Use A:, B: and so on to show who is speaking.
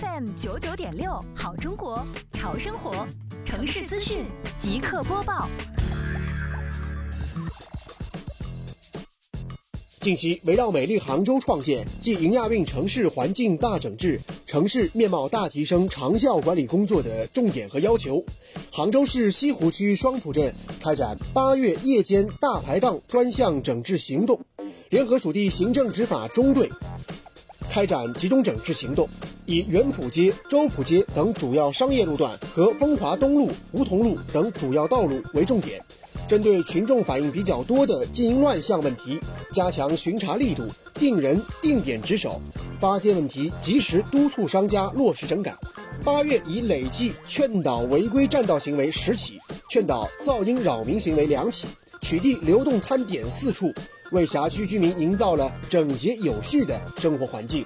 A: FM 九九点六，好中国，潮生活，城市资讯即刻播报。
B: 近期，围绕美丽杭州创建暨迎亚运城市环境大整治、城市面貌大提升长效管理工作的重点和要求，杭州市西湖区双浦镇开展八月夜间大排档专项整治行动，联合属地行政执法中队开展集中整治行动，以元浦街、周浦街等主要商业路段和风华东路、梧桐路等主要道路为重点。针对群众反映比较多的经营乱象问题，加强巡查力度，定人定点值守，发现问题及时督促商家落实整改。八月已累计劝导违规占道行为十起，劝导噪音扰民行为两起，取缔流动摊点四处，为辖区居民营造了整洁有序的生活环境。